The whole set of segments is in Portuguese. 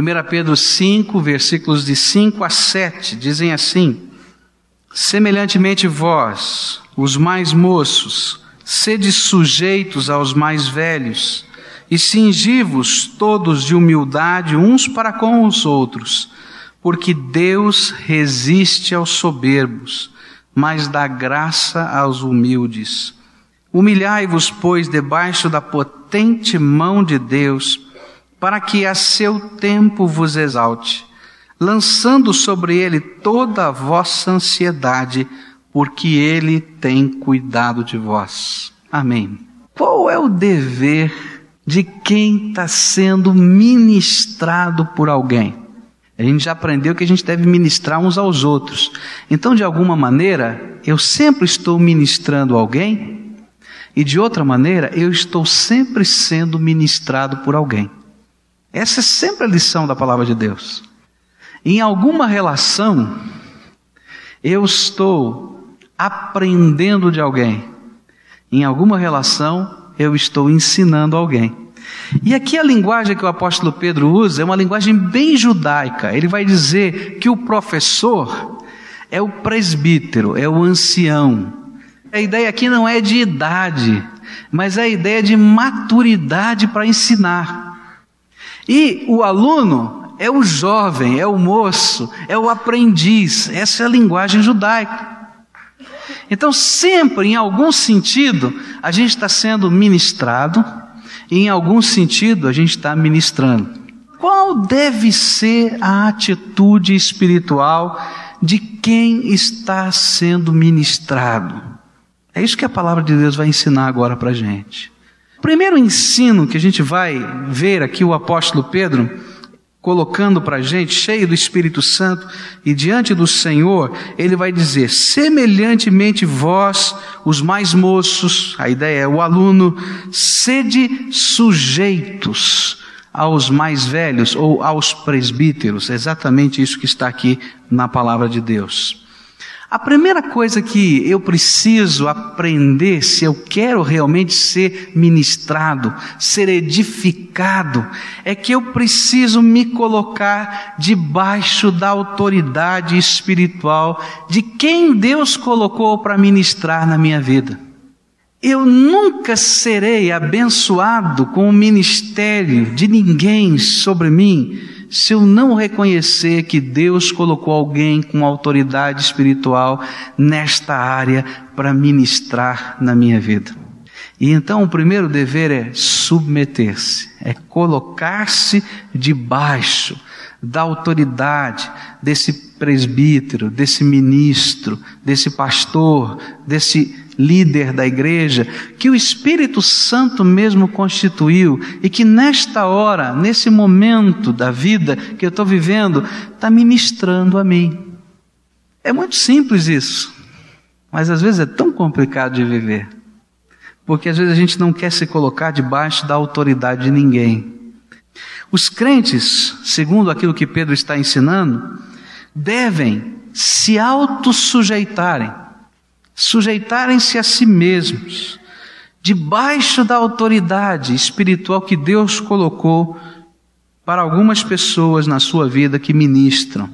1 Pedro 5, versículos de 5 a 7, dizem assim: Semelhantemente vós, os mais moços, sede sujeitos aos mais velhos, e cingivos todos de humildade uns para com os outros, porque Deus resiste aos soberbos, mas dá graça aos humildes. Humilhai-vos, pois, debaixo da potente mão de Deus, para que a seu tempo vos exalte, lançando sobre ele toda a vossa ansiedade, porque ele tem cuidado de vós. Amém. Qual é o dever de quem está sendo ministrado por alguém? A gente já aprendeu que a gente deve ministrar uns aos outros. Então, de alguma maneira, eu sempre estou ministrando alguém, e de outra maneira, eu estou sempre sendo ministrado por alguém. Essa é sempre a lição da palavra de Deus. Em alguma relação, eu estou aprendendo de alguém. Em alguma relação, eu estou ensinando alguém. E aqui a linguagem que o apóstolo Pedro usa é uma linguagem bem judaica. Ele vai dizer que o professor é o presbítero, é o ancião. A ideia aqui não é de idade, mas é a ideia de maturidade para ensinar. E o aluno é o jovem, é o moço, é o aprendiz. Essa é a linguagem judaica. Então, sempre, em algum sentido, a gente está sendo ministrado, e em algum sentido, a gente está ministrando. Qual deve ser a atitude espiritual de quem está sendo ministrado? É isso que a palavra de Deus vai ensinar agora para a gente. O primeiro ensino que a gente vai ver aqui o apóstolo Pedro colocando para a gente, cheio do Espírito Santo e diante do Senhor, ele vai dizer: semelhantemente vós, os mais moços, a ideia é o aluno, sede sujeitos aos mais velhos ou aos presbíteros, exatamente isso que está aqui na palavra de Deus. A primeira coisa que eu preciso aprender, se eu quero realmente ser ministrado, ser edificado, é que eu preciso me colocar debaixo da autoridade espiritual de quem Deus colocou para ministrar na minha vida. Eu nunca serei abençoado com o ministério de ninguém sobre mim se eu não reconhecer que Deus colocou alguém com autoridade espiritual nesta área para ministrar na minha vida. E então o primeiro dever é submeter-se, é colocar-se debaixo da autoridade desse presbítero, desse ministro, desse pastor, desse líder da igreja, que o Espírito Santo mesmo constituiu e que nesta hora, nesse momento da vida que eu estou vivendo, está ministrando a mim. É muito simples isso, mas às vezes é tão complicado de viver, porque às vezes a gente não quer se colocar debaixo da autoridade de ninguém. Os crentes, segundo aquilo que Pedro está ensinando, devem se autossujeitarem sujeitarem-se a si mesmos, debaixo da autoridade espiritual que Deus colocou para algumas pessoas na sua vida que ministram.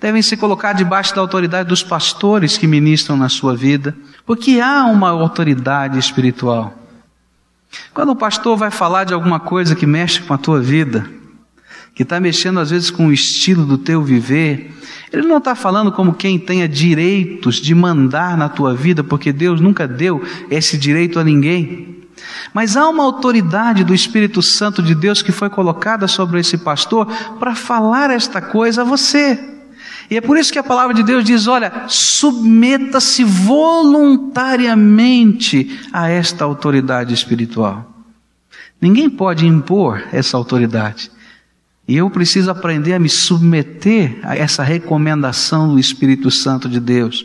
Devem se colocar debaixo da autoridade dos pastores que ministram na sua vida, porque há uma autoridade espiritual. Quando o pastor vai falar de alguma coisa que mexe com a tua vida, que está mexendo às vezes com o estilo do teu viver, ele não está falando como quem tenha direitos de mandar na tua vida, porque Deus nunca deu esse direito a ninguém. Mas há uma autoridade do Espírito Santo de Deus que foi colocada sobre esse pastor para falar esta coisa a você. E é por isso que a palavra de Deus diz: olha, submeta-se voluntariamente a esta autoridade espiritual. Ninguém pode impor essa autoridade. E eu preciso aprender a me submeter a essa recomendação do Espírito Santo de Deus.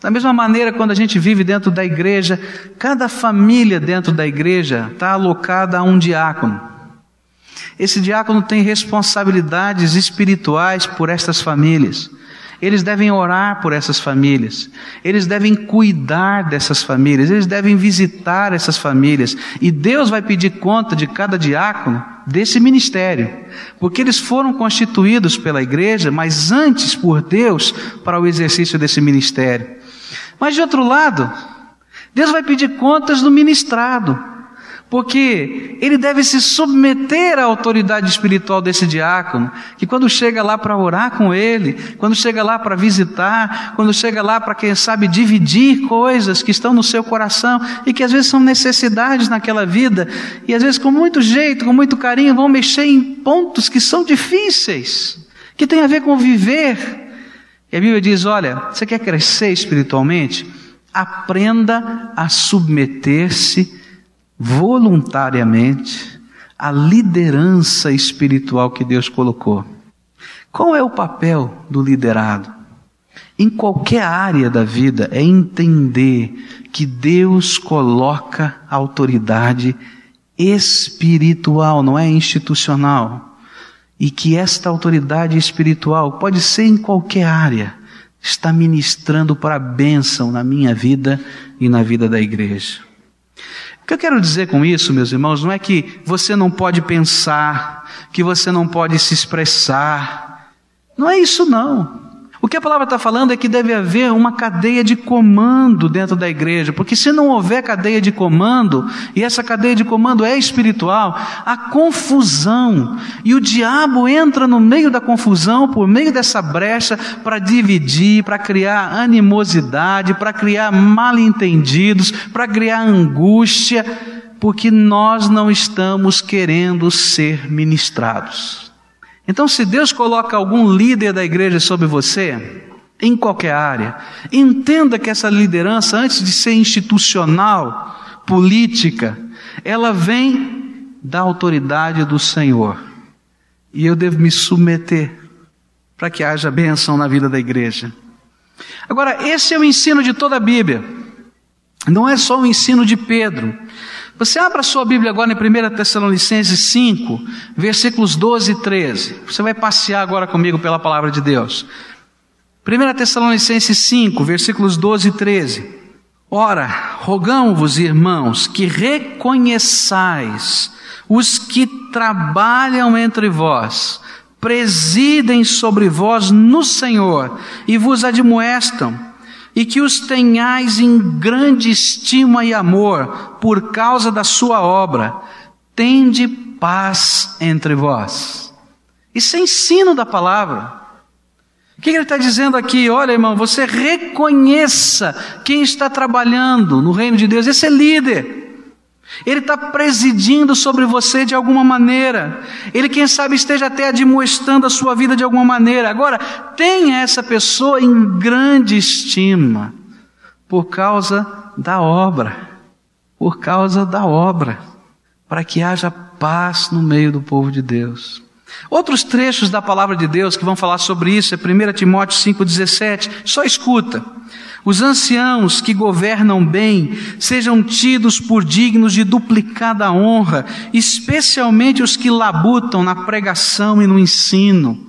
Da mesma maneira, quando a gente vive dentro da igreja, cada família dentro da igreja está alocada a um diácono. Esse diácono tem responsabilidades espirituais por estas famílias. Eles devem orar por essas famílias, eles devem cuidar dessas famílias, eles devem visitar essas famílias, e Deus vai pedir conta de cada diácono desse ministério, porque eles foram constituídos pela igreja, mas antes por Deus para o exercício desse ministério. Mas de outro lado, Deus vai pedir contas do ministrado porque ele deve se submeter à autoridade espiritual desse diácono, que quando chega lá para orar com ele, quando chega lá para visitar, quando chega lá para, quem sabe, dividir coisas que estão no seu coração e que às vezes são necessidades naquela vida, e às vezes com muito jeito, com muito carinho, vão mexer em pontos que são difíceis, que tem a ver com viver. E a Bíblia diz: olha, você quer crescer espiritualmente? Aprenda a submeter-se voluntariamente a liderança espiritual que Deus colocou. Qual é o papel do liderado? Em qualquer área da vida é entender que Deus coloca autoridade espiritual, não é institucional. E que esta autoridade espiritual pode ser em qualquer área, está ministrando para a bênção na minha vida e na vida da igreja. O que eu quero dizer com isso, meus irmãos, não é que você não pode pensar, que você não pode se expressar. Não é isso, não. O que a palavra está falando é que deve haver uma cadeia de comando dentro da igreja, porque se não houver cadeia de comando, e essa cadeia de comando é espiritual, a confusão, e o diabo entra no meio da confusão, por meio dessa brecha, para dividir, para criar animosidade, para criar mal entendidos, para criar angústia, porque nós não estamos querendo ser ministrados. Então, se Deus coloca algum líder da igreja sobre você, em qualquer área, entenda que essa liderança, antes de ser institucional, política, ela vem da autoridade do Senhor. E eu devo me submeter para que haja bênção na vida da igreja. Agora, esse é o ensino de toda a Bíblia. Não é só o ensino de Pedro. Você abra sua Bíblia agora em 1 Tessalonicenses 5, versículos 12 e 13. Você vai passear agora comigo pela palavra de Deus. 1 Tessalonicenses 5, versículos 12 e 13. Ora, rogamos-vos, irmãos, que reconheçais os que trabalham entre vós, presidem sobre vós no Senhor e vos admoestam e que os tenhais em grande estima e amor por causa da sua obra. Tende paz entre vós. Isso é ensino da palavra. O que ele está dizendo aqui? Olha, irmão, você reconheça quem está trabalhando no reino de Deus. Esse é líder. Ele está presidindo sobre você de alguma maneira. Ele, quem sabe, esteja até admoestando a sua vida de alguma maneira. Agora, tenha essa pessoa em grande estima por causa da obra. Por causa da obra. Para que haja paz no meio do povo de Deus. Outros trechos da palavra de Deus que vão falar sobre isso é 1 Timóteo 5,17. Só escuta. Os anciãos que governam bem sejam tidos por dignos de duplicada honra, especialmente os que labutam na pregação e no ensino.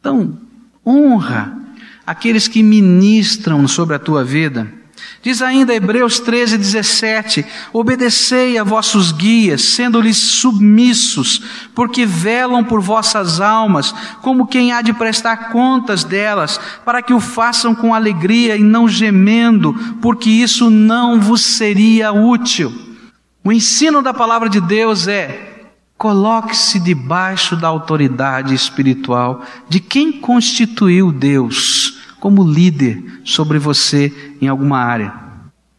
Então, honra aqueles que ministram sobre a tua vida. Diz ainda Hebreus 13, 17: Obedecei a vossos guias, sendo-lhes submissos, porque velam por vossas almas, como quem há de prestar contas delas, para que o façam com alegria e não gemendo, porque isso não vos seria útil. O ensino da palavra de Deus é: coloque-se debaixo da autoridade espiritual de quem constituiu Deus como líder sobre você em alguma área.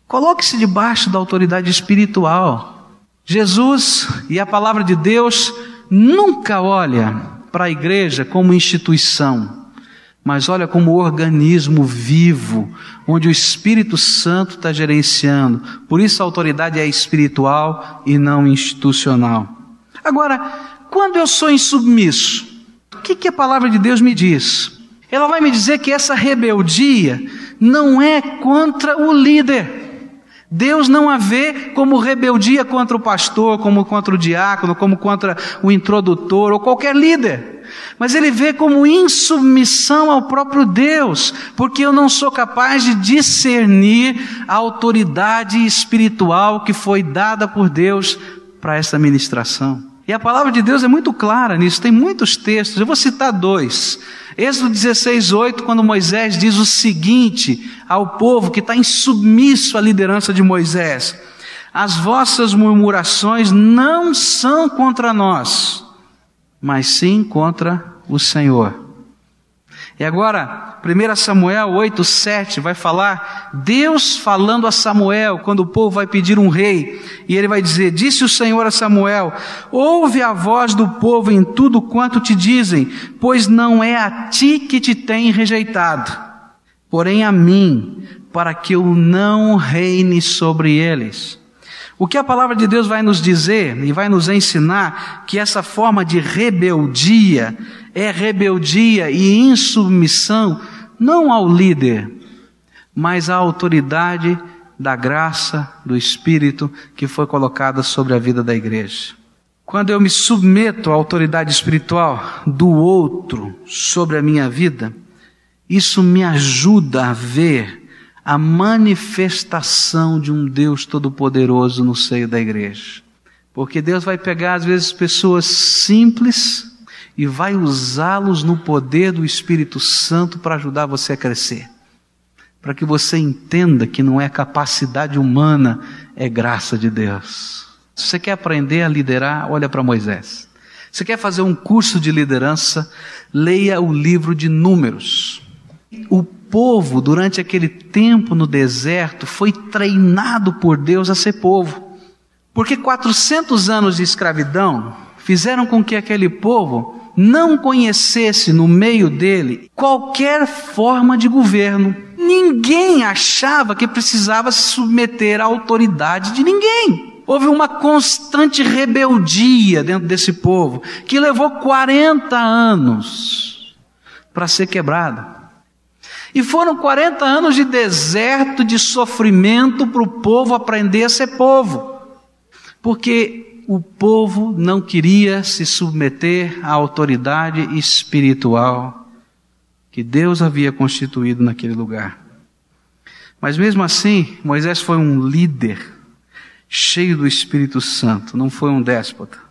Coloque-se debaixo da autoridade espiritual. Jesus e a palavra de Deus nunca olha para a igreja como instituição, mas olha como organismo vivo, onde o Espírito Santo está gerenciando. Por isso a autoridade é espiritual e não institucional. Agora, quando eu sou insubmisso, o que, que a palavra de Deus me diz? Ela vai me dizer que essa rebeldia não é contra o líder, Deus não a vê como rebeldia contra o pastor, como contra o diácono, como contra o introdutor ou qualquer líder. Mas ele vê como insubmissão ao próprio Deus, porque eu não sou capaz de discernir a autoridade espiritual que foi dada por Deus para esta ministração. E a palavra de Deus é muito clara nisso, tem muitos textos, eu vou citar dois. Êxodo 16, 8, quando Moisés diz o seguinte ao povo que está insubmisso à liderança de Moisés: As vossas murmurações não são contra nós, mas sim contra o Senhor. E agora, 1 Samuel 8, 7 vai falar Deus falando a Samuel quando o povo vai pedir um rei. E ele vai dizer: Disse o Senhor a Samuel: Ouve a voz do povo em tudo quanto te dizem, pois não é a ti que te tem rejeitado, porém a mim, para que eu não reine sobre eles. O que a palavra de Deus vai nos dizer e vai nos ensinar que essa forma de rebeldia é rebeldia e insubmissão não ao líder, mas à autoridade da graça do Espírito que foi colocada sobre a vida da igreja. Quando eu me submeto à autoridade espiritual do outro sobre a minha vida, isso me ajuda a ver a manifestação de um Deus Todo-Poderoso no seio da igreja. Porque Deus vai pegar, às vezes, pessoas simples e vai usá-los no poder do Espírito Santo para ajudar você a crescer. Para que você entenda que não é capacidade humana, é graça de Deus. Se você quer aprender a liderar, olha para Moisés. Se quer fazer um curso de liderança, leia o livro de Números. O povo, durante aquele tempo no deserto, foi treinado por Deus a ser povo. Porque 400 anos de escravidão fizeram com que aquele povo não conhecesse no meio dele qualquer forma de governo. Ninguém achava que precisava se submeter à autoridade de ninguém. Houve uma constante rebeldia dentro desse povo, que levou 40 anos para ser quebrada. E foram 40 anos de deserto, de sofrimento para o povo aprender a ser povo. Porque o povo não queria se submeter à autoridade espiritual que Deus havia constituído naquele lugar. Mas mesmo assim, Moisés foi um líder cheio do Espírito Santo, não foi um déspota.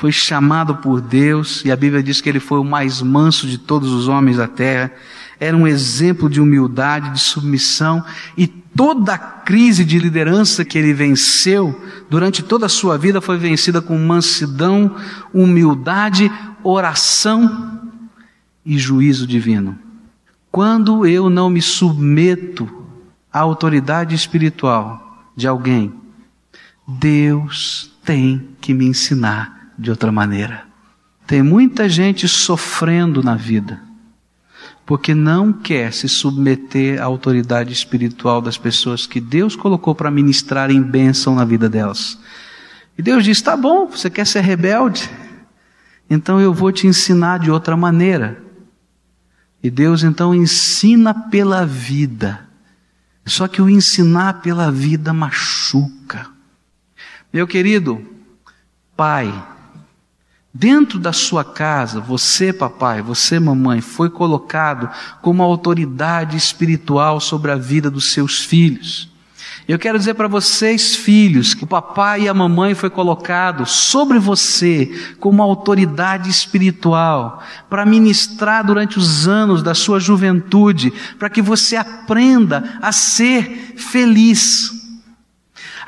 Foi chamado por Deus e a Bíblia diz que ele foi o mais manso de todos os homens da terra. Era um exemplo de humildade, de submissão e toda a crise de liderança que ele venceu durante toda a sua vida foi vencida com mansidão, humildade, oração e juízo divino. Quando eu não me submeto à autoridade espiritual de alguém, Deus tem que me ensinar de outra maneira. Tem muita gente sofrendo na vida porque não quer se submeter à autoridade espiritual das pessoas que Deus colocou para ministrar em bênção na vida delas. E Deus diz: tá bom, você quer ser rebelde? Então eu vou te ensinar de outra maneira. E Deus então ensina pela vida. Só que o ensinar pela vida machuca. Meu querido, pai, Dentro da sua casa, você, papai, você, mamãe, foi colocado como autoridade espiritual sobre a vida dos seus filhos. Eu quero dizer para vocês, filhos, que o papai e a mamãe foi colocado sobre você como autoridade espiritual para ministrar durante os anos da sua juventude, para que você aprenda a ser feliz.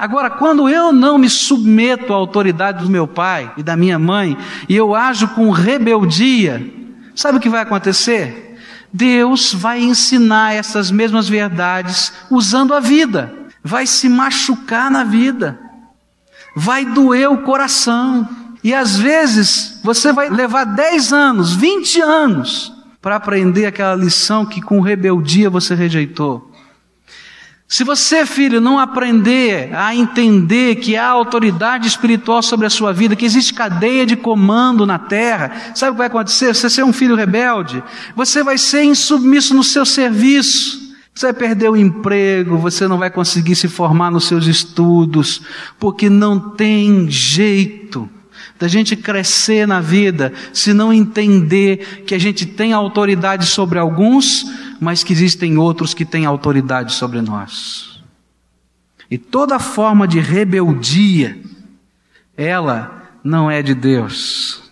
Agora, quando eu não me submeto à autoridade do meu pai e da minha mãe, e eu ajo com rebeldia, sabe o que vai acontecer? Deus vai ensinar essas mesmas verdades usando a vida, vai se machucar na vida, vai doer o coração, e às vezes você vai levar 10 anos, 20 anos, para aprender aquela lição que com rebeldia você rejeitou. Se você, filho, não aprender a entender que há autoridade espiritual sobre a sua vida, que existe cadeia de comando na terra, sabe o que vai acontecer? Você ser um filho rebelde, você vai ser insubmisso no seu serviço. Você vai perder o emprego, você não vai conseguir se formar nos seus estudos, porque não tem jeito da gente crescer na vida se não entender que a gente tem autoridade sobre alguns, mas que existem outros que têm autoridade sobre nós. E toda forma de rebeldia, ela não é de Deus.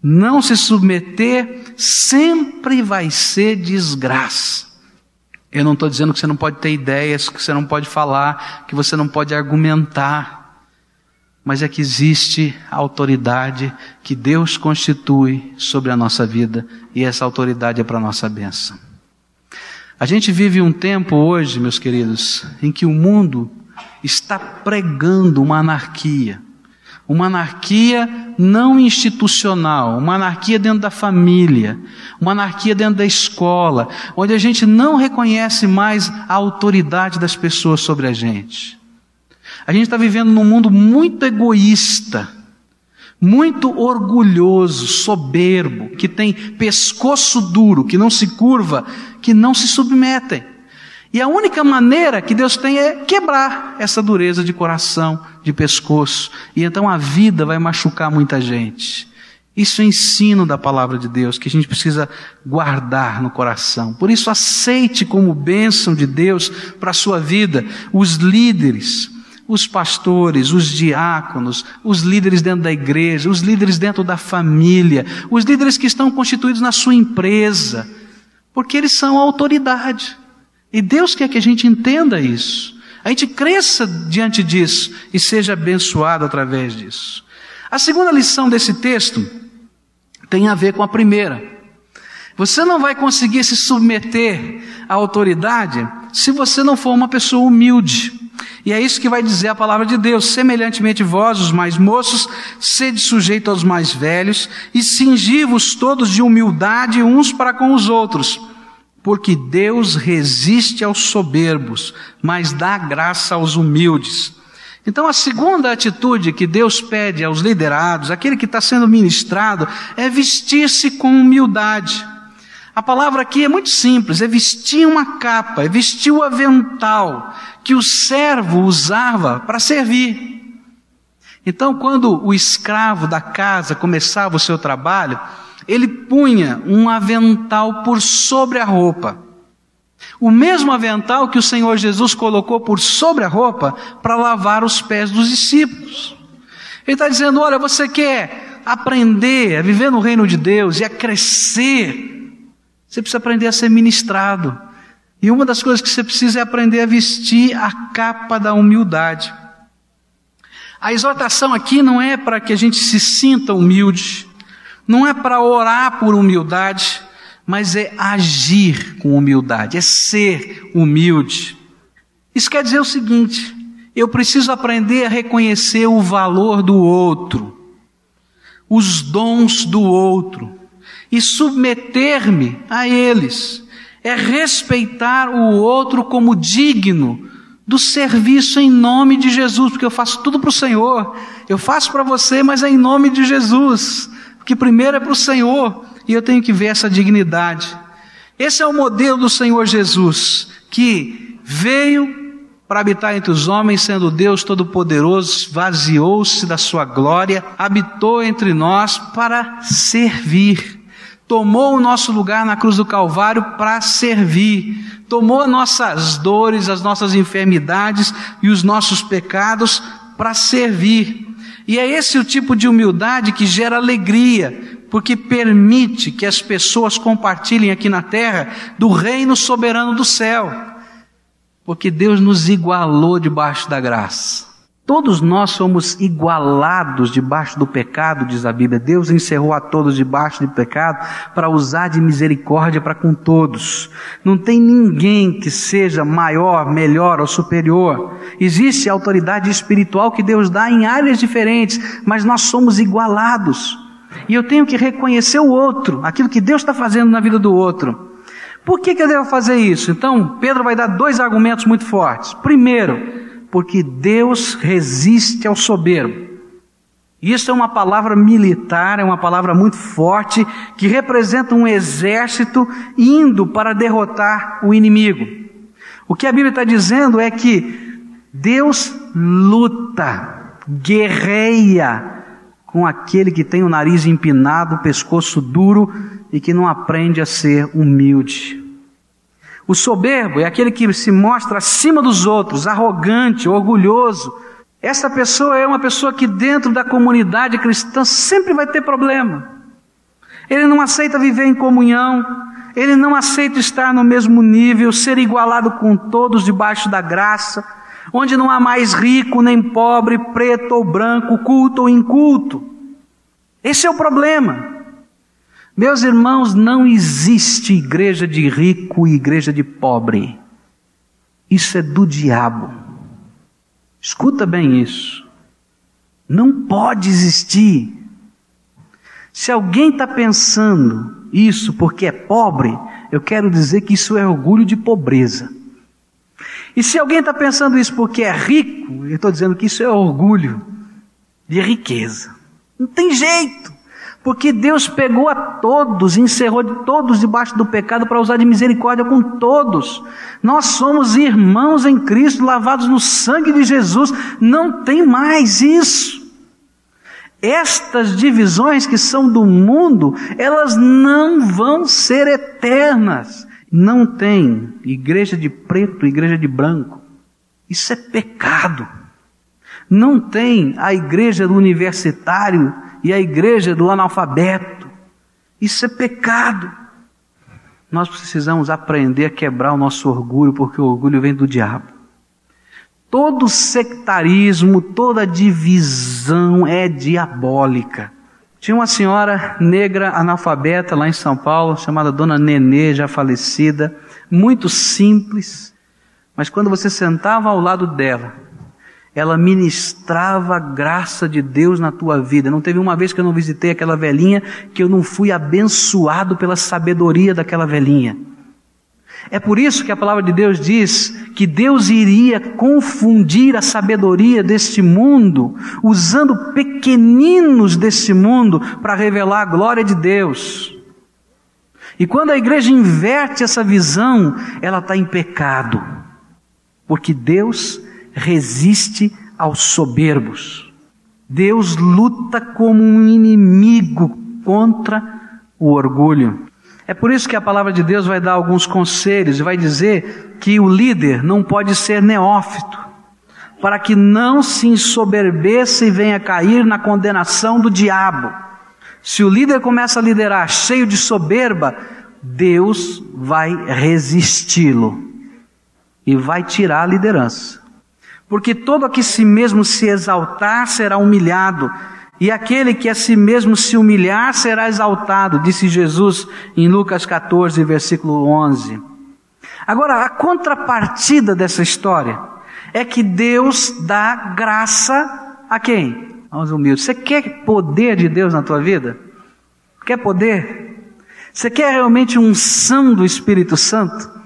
Não se submeter sempre vai ser desgraça. Eu não estou dizendo que você não pode ter ideias, que você não pode falar, que você não pode argumentar, mas é que existe a autoridade que Deus constitui sobre a nossa vida e essa autoridade é para a nossa bênção. A gente vive um tempo hoje, meus queridos, em que o mundo está pregando uma anarquia. Uma anarquia não institucional, uma anarquia dentro da família, uma anarquia dentro da escola, onde a gente não reconhece mais a autoridade das pessoas sobre a gente. A gente está vivendo num mundo muito egoísta, muito orgulhoso, soberbo, que tem pescoço duro, que não se curva, que não se submetem. E a única maneira que Deus tem é quebrar essa dureza de coração, de pescoço. E então a vida vai machucar muita gente. Isso é ensino da palavra de Deus que a gente precisa guardar no coração. Por isso, aceite como bênção de Deus para a sua vida os líderes, os pastores, os diáconos, os líderes dentro da igreja, os líderes dentro da família, os líderes que estão constituídos na sua empresa, porque eles são autoridade. E Deus quer que a gente entenda isso. A gente cresça diante disso e seja abençoado através disso. A segunda lição desse texto tem a ver com a primeira. Você não vai conseguir se submeter à autoridade se você não for uma pessoa humilde. E é isso que vai dizer a palavra de Deus. Semelhantemente vós, os mais moços, sede sujeito aos mais velhos e cingi-vos todos de humildade uns para com os outros. Porque Deus resiste aos soberbos, mas dá graça aos humildes. Então, a segunda atitude que Deus pede aos liderados, aquele que está sendo ministrado, é vestir-se com humildade. A palavra aqui é muito simples, é vestir uma capa, é vestir o avental que o servo usava para servir. Então, quando o escravo da casa começava o seu trabalho, ele punha um avental por sobre a roupa. O mesmo avental que o Senhor Jesus colocou por sobre a roupa para lavar os pés dos discípulos. Ele está dizendo: olha, você quer aprender a viver no reino de Deus e a crescer você precisa aprender a ser ministrado. E uma das coisas que você precisa é aprender a vestir a capa da humildade. A exortação aqui não é para que a gente se sinta humilde, não é para orar por humildade, mas é agir com humildade, é ser humilde. Isso quer dizer o seguinte: eu preciso aprender a reconhecer o valor do outro, os dons do outro e submeter-me a eles. É respeitar o outro como digno do serviço em nome de Jesus, porque eu faço tudo para o Senhor. Eu faço para você, mas é em nome de Jesus, porque primeiro é para o Senhor e eu tenho que ver essa dignidade. Esse é o modelo do Senhor Jesus, que veio para habitar entre os homens, sendo Deus Todo-Poderoso, vaziou-se da sua glória, habitou entre nós para servir tomou o nosso lugar na cruz do Calvário para servir, tomou nossas dores, as nossas enfermidades e os nossos pecados para servir. E é esse o tipo de humildade que gera alegria, porque permite que as pessoas compartilhem aqui na terra do reino soberano do céu. Porque Deus nos igualou debaixo da graça. Todos nós somos igualados debaixo do pecado, diz a Bíblia. Deus encerrou a todos debaixo do pecado para usar de misericórdia para com todos. Não tem ninguém que seja maior, melhor ou superior. Existe autoridade espiritual que Deus dá em áreas diferentes, mas nós somos igualados. E eu tenho que reconhecer o outro, aquilo que Deus está fazendo na vida do outro. Por que, que eu devo fazer isso? Então, Pedro vai dar dois argumentos muito fortes. Primeiro, porque Deus resiste ao soberbo. Isso é uma palavra militar, é uma palavra muito forte, que representa um exército indo para derrotar o inimigo. O que a Bíblia está dizendo é que Deus luta, guerreia com aquele que tem o nariz empinado, o pescoço duro e que não aprende a ser humilde. O soberbo é aquele que se mostra acima dos outros, arrogante, orgulhoso. Essa pessoa é uma pessoa que dentro da comunidade cristã sempre vai ter problema. Ele não aceita viver em comunhão, ele não aceita estar no mesmo nível, ser igualado com todos debaixo da graça, onde não há mais rico nem pobre, preto ou branco, culto ou inculto. Esse é o problema. Meus irmãos, não existe igreja de rico e igreja de pobre. Isso é do diabo. Escuta bem isso. Não pode existir. Se alguém está pensando isso porque é pobre, eu quero dizer que isso é orgulho de pobreza. E se alguém está pensando isso porque é rico, eu estou dizendo que isso é orgulho de riqueza. Não tem jeito. Porque Deus pegou a todos, encerrou de todos debaixo do pecado para usar de misericórdia com todos. Nós somos irmãos em Cristo, lavados no sangue de Jesus. Não tem mais isso. Estas divisões que são do mundo, elas não vão ser eternas. Não tem igreja de preto, igreja de branco. Isso é pecado. Não tem a igreja do universitário e a igreja do analfabeto. Isso é pecado. Nós precisamos aprender a quebrar o nosso orgulho, porque o orgulho vem do diabo. Todo sectarismo, toda divisão é diabólica. Tinha uma senhora negra analfabeta lá em São Paulo, chamada Dona Nenê, já falecida, muito simples, mas quando você sentava ao lado dela, ela ministrava a graça de Deus na tua vida. Não teve uma vez que eu não visitei aquela velhinha que eu não fui abençoado pela sabedoria daquela velhinha. É por isso que a palavra de Deus diz que Deus iria confundir a sabedoria deste mundo, usando pequeninos deste mundo para revelar a glória de Deus. E quando a igreja inverte essa visão, ela está em pecado, porque Deus resiste aos soberbos. Deus luta como um inimigo contra o orgulho. É por isso que a palavra de Deus vai dar alguns conselhos e vai dizer que o líder não pode ser neófito, para que não se ensoberbeça e venha cair na condenação do diabo. Se o líder começa a liderar cheio de soberba, Deus vai resisti-lo e vai tirar a liderança. Porque todo a que si mesmo se exaltar será humilhado, e aquele que a si mesmo se humilhar será exaltado, disse Jesus em Lucas 14, versículo 11. Agora, a contrapartida dessa história é que Deus dá graça a quem? Aos humildes. Você quer poder de Deus na tua vida? Quer poder? Você quer realmente unção do Espírito Santo?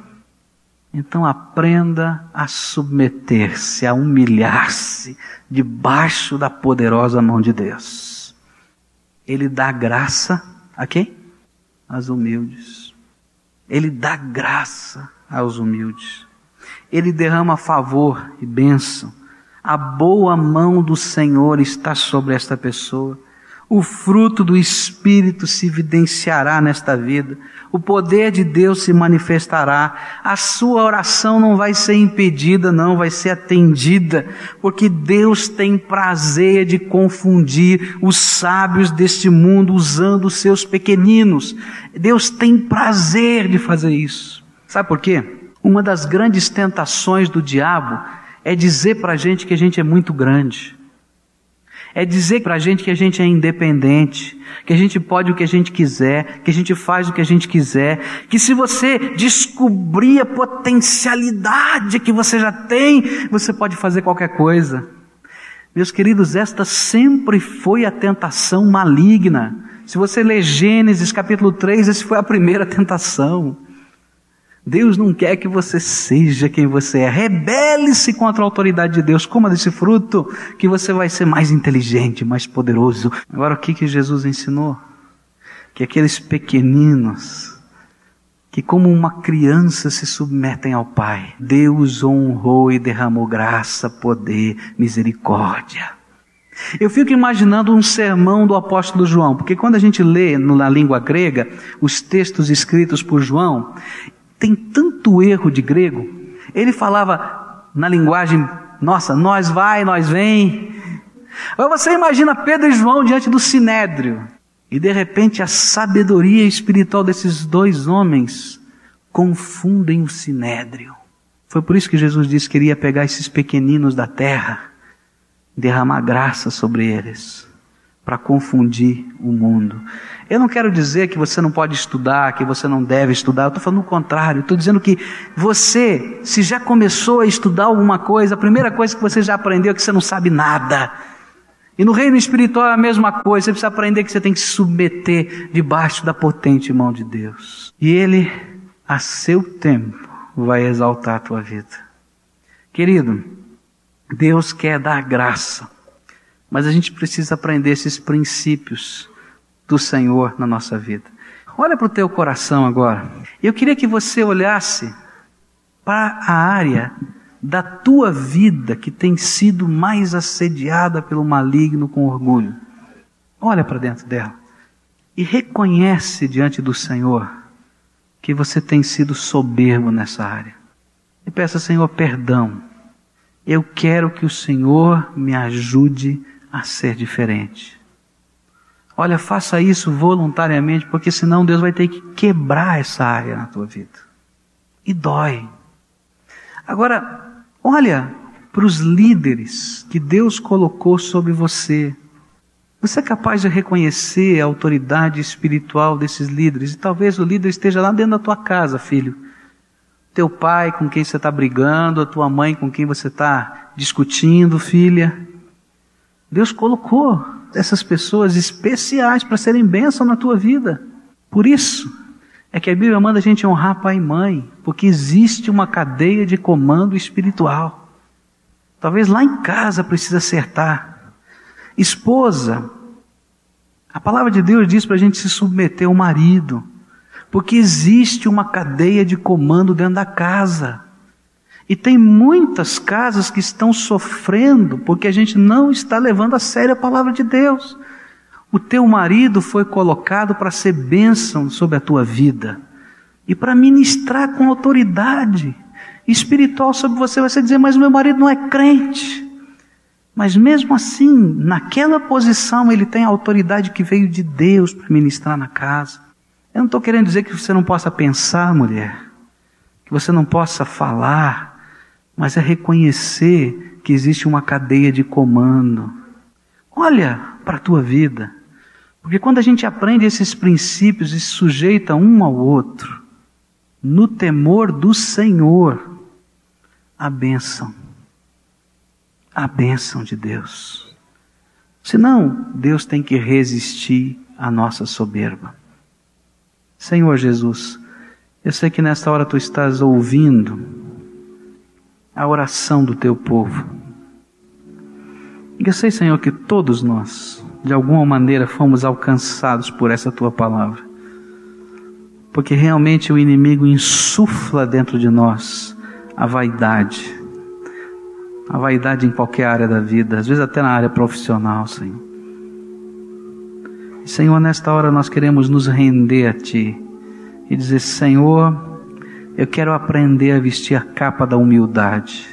Então aprenda a submeter-se, a humilhar-se debaixo da poderosa mão de Deus. Ele dá graça a quem? Aos humildes. Ele dá graça aos humildes. Ele derrama favor e bênção. A boa mão do Senhor está sobre esta pessoa. O fruto do Espírito se evidenciará nesta vida o poder de Deus se manifestará, a sua oração não vai ser impedida, não, vai ser atendida, porque Deus tem prazer de confundir os sábios deste mundo usando os seus pequeninos. Deus tem prazer de fazer isso. Sabe por quê? Uma das grandes tentações do diabo é dizer para a gente que a gente é muito grande é dizer para a gente que a gente é independente, que a gente pode o que a gente quiser, que a gente faz o que a gente quiser, que se você descobrir a potencialidade que você já tem, você pode fazer qualquer coisa. Meus queridos, esta sempre foi a tentação maligna. Se você ler Gênesis capítulo 3, essa foi a primeira tentação. Deus não quer que você seja quem você é. Rebele-se contra a autoridade de Deus. Coma desse fruto que você vai ser mais inteligente, mais poderoso. Agora, o que, que Jesus ensinou? Que aqueles pequeninos que, como uma criança, se submetem ao Pai. Deus honrou e derramou graça, poder, misericórdia. Eu fico imaginando um sermão do apóstolo João, porque quando a gente lê na língua grega os textos escritos por João, tem tanto erro de grego. Ele falava na linguagem, nossa, nós vai, nós vem. Agora você imagina Pedro e João diante do sinédrio, e de repente a sabedoria espiritual desses dois homens confundem o sinédrio. Foi por isso que Jesus disse que iria pegar esses pequeninos da terra derramar graça sobre eles, para confundir o mundo. Eu não quero dizer que você não pode estudar, que você não deve estudar, eu estou falando o contrário, estou dizendo que você, se já começou a estudar alguma coisa, a primeira coisa que você já aprendeu é que você não sabe nada. E no reino espiritual é a mesma coisa, você precisa aprender que você tem que se submeter debaixo da potente mão de Deus. E Ele, a seu tempo, vai exaltar a tua vida. Querido, Deus quer dar graça, mas a gente precisa aprender esses princípios do Senhor na nossa vida. Olha para o teu coração agora. Eu queria que você olhasse para a área da tua vida que tem sido mais assediada pelo maligno com orgulho. Olha para dentro dela e reconhece diante do Senhor que você tem sido soberbo nessa área. E peça, Senhor, perdão eu quero que o Senhor me ajude a ser diferente. Olha, faça isso voluntariamente, porque senão Deus vai ter que quebrar essa área na tua vida. E dói. Agora, olha para os líderes que Deus colocou sobre você. Você é capaz de reconhecer a autoridade espiritual desses líderes? E talvez o líder esteja lá dentro da tua casa, filho teu pai com quem você está brigando, a tua mãe com quem você está discutindo, filha. Deus colocou essas pessoas especiais para serem bênção na tua vida. Por isso é que a Bíblia manda a gente honrar pai e mãe, porque existe uma cadeia de comando espiritual. Talvez lá em casa precisa acertar. Esposa, a palavra de Deus diz para a gente se submeter ao marido. Porque existe uma cadeia de comando dentro da casa. E tem muitas casas que estão sofrendo porque a gente não está levando a sério a palavra de Deus. O teu marido foi colocado para ser bênção sobre a tua vida e para ministrar com autoridade espiritual sobre você. Você dizer, mas meu marido não é crente. Mas mesmo assim, naquela posição, ele tem a autoridade que veio de Deus para ministrar na casa. Eu não estou querendo dizer que você não possa pensar, mulher, que você não possa falar, mas é reconhecer que existe uma cadeia de comando. Olha para a tua vida. Porque quando a gente aprende esses princípios e se sujeita um ao outro, no temor do Senhor, a bênção. A bênção de Deus. Senão, Deus tem que resistir à nossa soberba. Senhor Jesus, eu sei que nesta hora tu estás ouvindo a oração do teu povo. Eu sei, Senhor, que todos nós, de alguma maneira, fomos alcançados por essa tua palavra. Porque realmente o inimigo insufla dentro de nós a vaidade. A vaidade em qualquer área da vida, às vezes até na área profissional, Senhor. Senhor, nesta hora nós queremos nos render a Ti e dizer: Senhor, eu quero aprender a vestir a capa da humildade,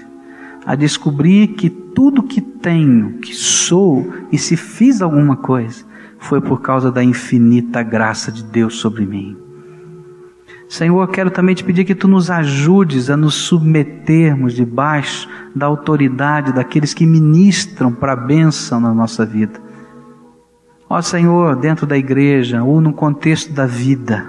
a descobrir que tudo que tenho, que sou e se fiz alguma coisa, foi por causa da infinita graça de Deus sobre mim. Senhor, eu quero também te pedir que tu nos ajudes a nos submetermos debaixo da autoridade daqueles que ministram para a bênção na nossa vida. Ó Senhor, dentro da igreja ou no contexto da vida.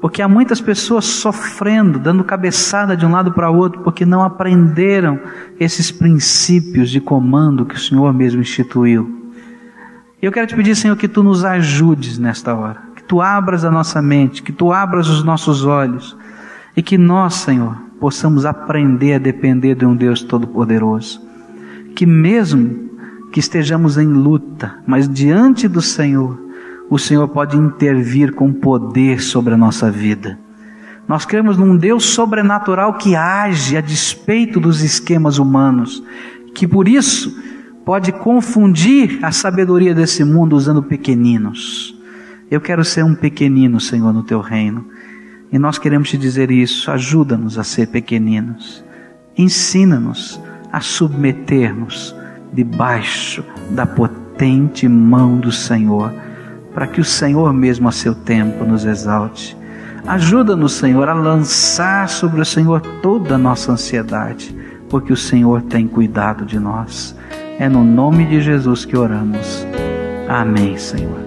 Porque há muitas pessoas sofrendo, dando cabeçada de um lado para o outro, porque não aprenderam esses princípios de comando que o Senhor mesmo instituiu. E eu quero te pedir, Senhor, que tu nos ajudes nesta hora, que tu abras a nossa mente, que tu abras os nossos olhos, e que nós, Senhor, possamos aprender a depender de um Deus Todo-Poderoso. Que mesmo que estejamos em luta, mas diante do Senhor, o Senhor pode intervir com poder sobre a nossa vida. Nós cremos num Deus sobrenatural que age a despeito dos esquemas humanos, que por isso pode confundir a sabedoria desse mundo usando pequeninos. Eu quero ser um pequenino, Senhor, no teu reino. E nós queremos te dizer isso. Ajuda-nos a ser pequeninos. Ensina-nos a submeter-nos debaixo da potente mão do Senhor, para que o Senhor mesmo a seu tempo nos exalte. Ajuda-nos, Senhor, a lançar sobre o Senhor toda a nossa ansiedade, porque o Senhor tem cuidado de nós. É no nome de Jesus que oramos. Amém, Senhor.